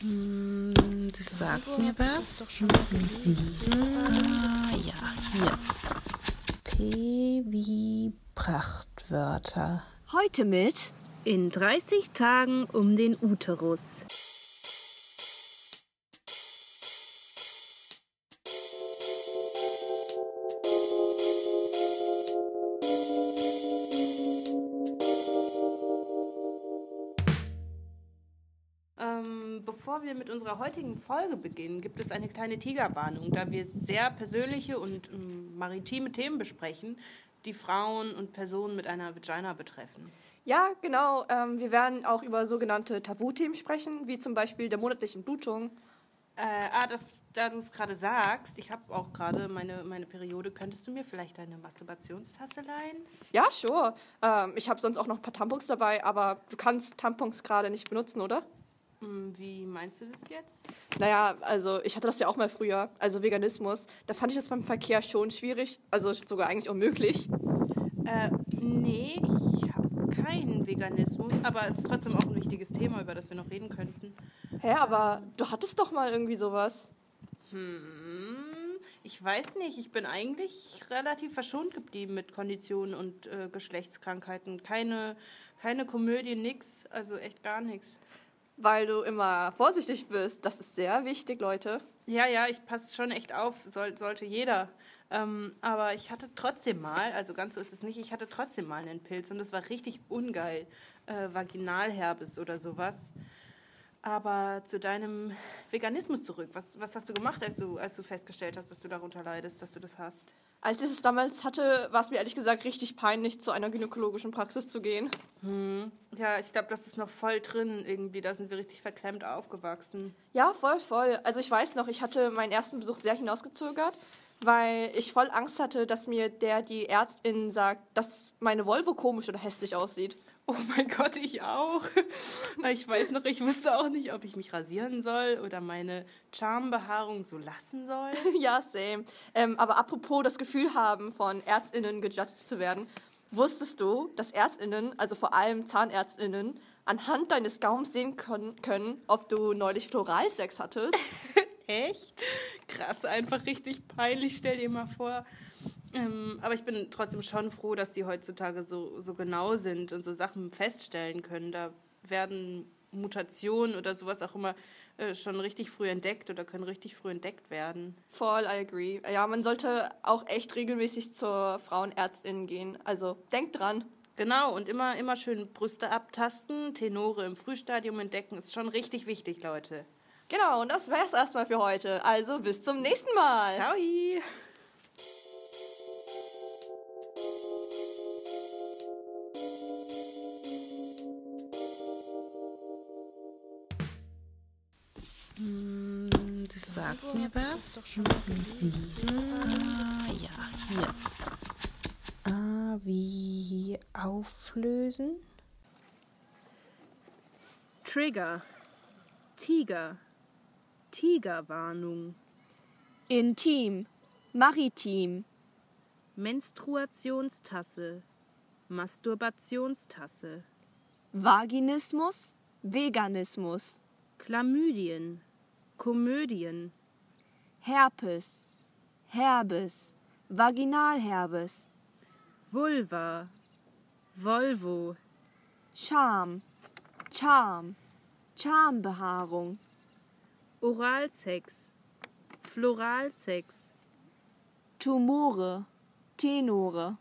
Hm, das sagt mir was. Ah, ja, hier. P wie Prachtwörter. Heute mit In 30 Tagen um den Uterus. Bevor wir mit unserer heutigen Folge beginnen, gibt es eine kleine Tigerwarnung, da wir sehr persönliche und ähm, maritime Themen besprechen, die Frauen und Personen mit einer Vagina betreffen. Ja, genau. Ähm, wir werden auch über sogenannte Tabuthemen sprechen, wie zum Beispiel der monatlichen Blutung. Äh, ah, das, da du es gerade sagst, ich habe auch gerade meine, meine Periode. Könntest du mir vielleicht deine Masturbationstasse leihen? Ja, sure. Ähm, ich habe sonst auch noch ein paar Tampons dabei, aber du kannst Tampons gerade nicht benutzen, oder? Hm, Wie meinst du das jetzt? Naja, also ich hatte das ja auch mal früher, also Veganismus. Da fand ich das beim Verkehr schon schwierig, also sogar eigentlich unmöglich. Äh, nee, ich habe keinen Veganismus, aber es ist trotzdem auch ein wichtiges Thema, über das wir noch reden könnten. Hä, aber du hattest doch mal irgendwie sowas. Hm, ich weiß nicht, ich bin eigentlich relativ verschont geblieben mit Konditionen und äh, Geschlechtskrankheiten. Keine, keine Komödie, nix, also echt gar nichts. Weil du immer vorsichtig bist. Das ist sehr wichtig, Leute. Ja, ja, ich passe schon echt auf, soll, sollte jeder. Ähm, aber ich hatte trotzdem mal, also ganz so ist es nicht, ich hatte trotzdem mal einen Pilz und das war richtig ungeil. Äh, Vaginalherpes oder sowas. Aber zu deinem Veganismus zurück. Was, was hast du gemacht, als du, als du festgestellt hast, dass du darunter leidest, dass du das hast? Als ich es damals hatte, war es mir ehrlich gesagt richtig peinlich, zu einer gynäkologischen Praxis zu gehen. Ja, ich glaube, das ist noch voll drin irgendwie. Da sind wir richtig verklemmt aufgewachsen. Ja, voll, voll. Also ich weiß noch, ich hatte meinen ersten Besuch sehr hinausgezögert, weil ich voll Angst hatte, dass mir der, die Ärztin sagt, dass meine Volvo komisch oder hässlich aussieht. Oh mein Gott, ich auch. Ich weiß noch, ich wusste auch nicht, ob ich mich rasieren soll oder meine Charmbehaarung so lassen soll. ja, same. Ähm, aber apropos das Gefühl haben, von ÄrztInnen gejudged zu werden, wusstest du, dass ÄrztInnen, also vor allem ZahnärztInnen, anhand deines Gaums sehen können, können ob du neulich Floralsex hattest? Echt? Krass, einfach richtig peinlich, stell dir mal vor. Ähm, aber ich bin trotzdem schon froh, dass die heutzutage so, so genau sind und so Sachen feststellen können. Da werden Mutationen oder sowas auch immer äh, schon richtig früh entdeckt oder können richtig früh entdeckt werden. Voll, I agree. Ja, man sollte auch echt regelmäßig zur Frauenärztin gehen. Also denkt dran. Genau, und immer, immer schön Brüste abtasten, Tenore im Frühstadium entdecken, ist schon richtig wichtig, Leute. Genau, und das wär's erstmal für heute. Also bis zum nächsten Mal. Ciao! Das sagt mir was. Ah, ja, hier. Ah, wie auflösen. Trigger. Tiger. Tigerwarnung. Intim. Maritim. Menstruationstasse. Masturbationstasse. Vaginismus. Veganismus. Chlamydien. Komödien. Herpes. Herbes. Vaginalherbes. Vulva. Volvo. Charme. Charm. Charmbehaarung. Oralsex. Floralsex. Tumore. Tenore.